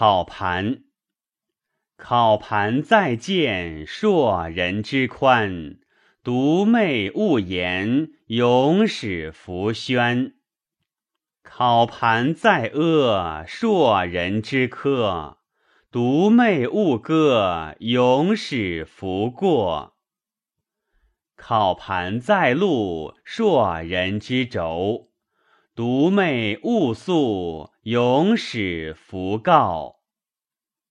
考盘。考盘在见硕人之宽，独寐勿言，永始弗宣。考盘在阿，硕人之苛，独寐勿歌，永始弗过。考盘在路，硕人之轴，独寐勿诉，永使弗告。